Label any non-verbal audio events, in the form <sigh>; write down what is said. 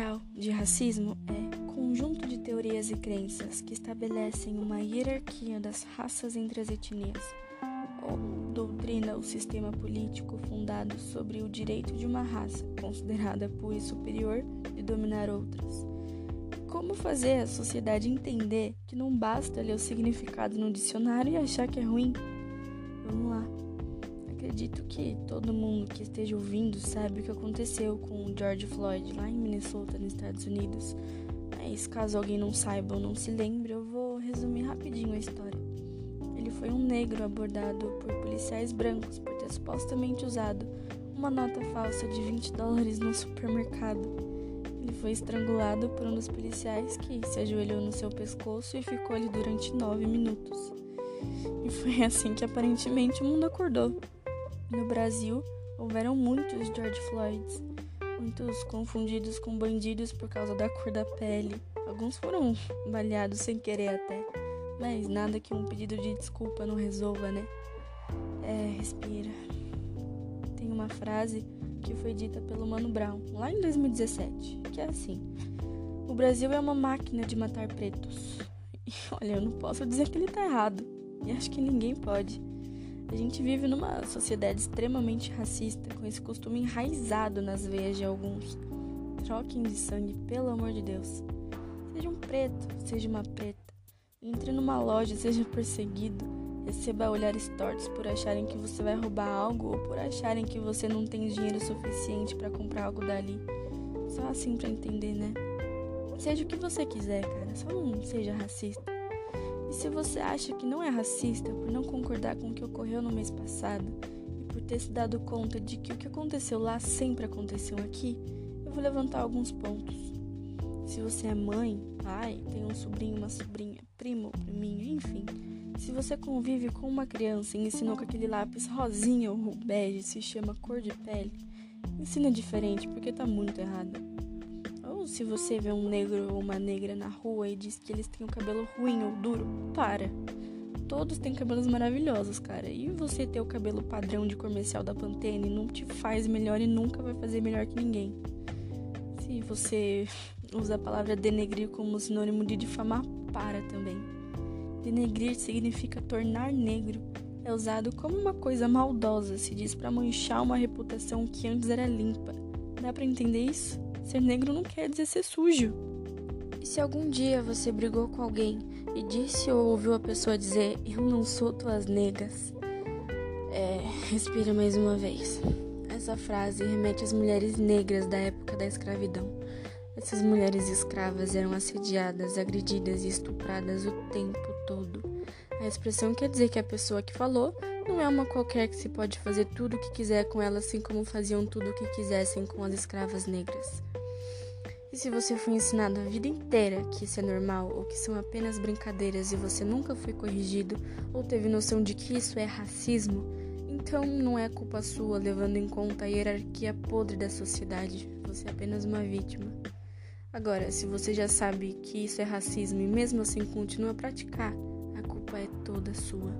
geral de racismo é conjunto de teorias e crenças que estabelecem uma hierarquia das raças entre as etnias, ou doutrina o sistema político fundado sobre o direito de uma raça, considerada por superior, de dominar outras. Como fazer a sociedade entender que não basta ler o significado no dicionário e achar que é ruim? Vamos lá. Acredito que todo mundo que esteja ouvindo sabe o que aconteceu com o George Floyd lá em Minnesota, nos Estados Unidos. Mas caso alguém não saiba ou não se lembre, eu vou resumir rapidinho a história. Ele foi um negro abordado por policiais brancos por ter supostamente usado uma nota falsa de 20 dólares no supermercado. Ele foi estrangulado por um dos policiais que se ajoelhou no seu pescoço e ficou ali durante nove minutos. E foi assim que aparentemente o mundo acordou. No Brasil, houveram muitos George Floyds, muitos confundidos com bandidos por causa da cor da pele. Alguns foram <laughs> baleados sem querer até, mas nada que um pedido de desculpa não resolva, né? É, respira. Tem uma frase que foi dita pelo Mano Brown lá em 2017, que é assim: O Brasil é uma máquina de matar pretos. <laughs> E olha, eu não posso dizer que ele tá errado. E acho que ninguém pode. A gente vive numa sociedade extremamente racista, com esse costume enraizado nas veias de alguns. Troquem de sangue, pelo amor de Deus. Seja um preto, seja uma preta. Entre numa loja, seja perseguido. Receba olhares tortos por acharem que você vai roubar algo ou por acharem que você não tem dinheiro suficiente para comprar algo dali. Só assim para entender, né? Seja o que você quiser, cara. Só não seja racista. E se você acha que não é racista por não concordar com o que ocorreu no mês passado e por ter se dado conta de que o que aconteceu lá sempre aconteceu aqui, eu vou levantar alguns pontos. Se você é mãe, pai, tem um sobrinho, uma sobrinha, primo, priminho, enfim. Se você convive com uma criança e ensinou que aquele lápis rosinha ou bege se chama cor de pele, ensina diferente porque tá muito errado se você vê um negro ou uma negra na rua e diz que eles têm o cabelo ruim ou duro, para. Todos têm cabelos maravilhosos, cara. E você ter o cabelo padrão de comercial da Pantene não te faz melhor e nunca vai fazer melhor que ninguém. Se você usa a palavra denegrir como sinônimo de difamar, para também. Denegrir significa tornar negro. É usado como uma coisa maldosa, se diz para manchar uma reputação que antes era limpa. Dá para entender isso? Ser negro não quer dizer ser sujo. E se algum dia você brigou com alguém e disse ou ouviu a pessoa dizer: Eu não sou tuas negas? É, respira mais uma vez. Essa frase remete às mulheres negras da época da escravidão. Essas mulheres escravas eram assediadas, agredidas e estupradas o tempo todo. A expressão quer dizer que a pessoa que falou não é uma qualquer que se pode fazer tudo o que quiser com ela, assim como faziam tudo o que quisessem com as escravas negras. E se você foi ensinado a vida inteira que isso é normal ou que são apenas brincadeiras e você nunca foi corrigido ou teve noção de que isso é racismo, então não é culpa sua levando em conta a hierarquia podre da sociedade. Você é apenas uma vítima. Agora, se você já sabe que isso é racismo e mesmo assim continua a praticar, a culpa é toda sua.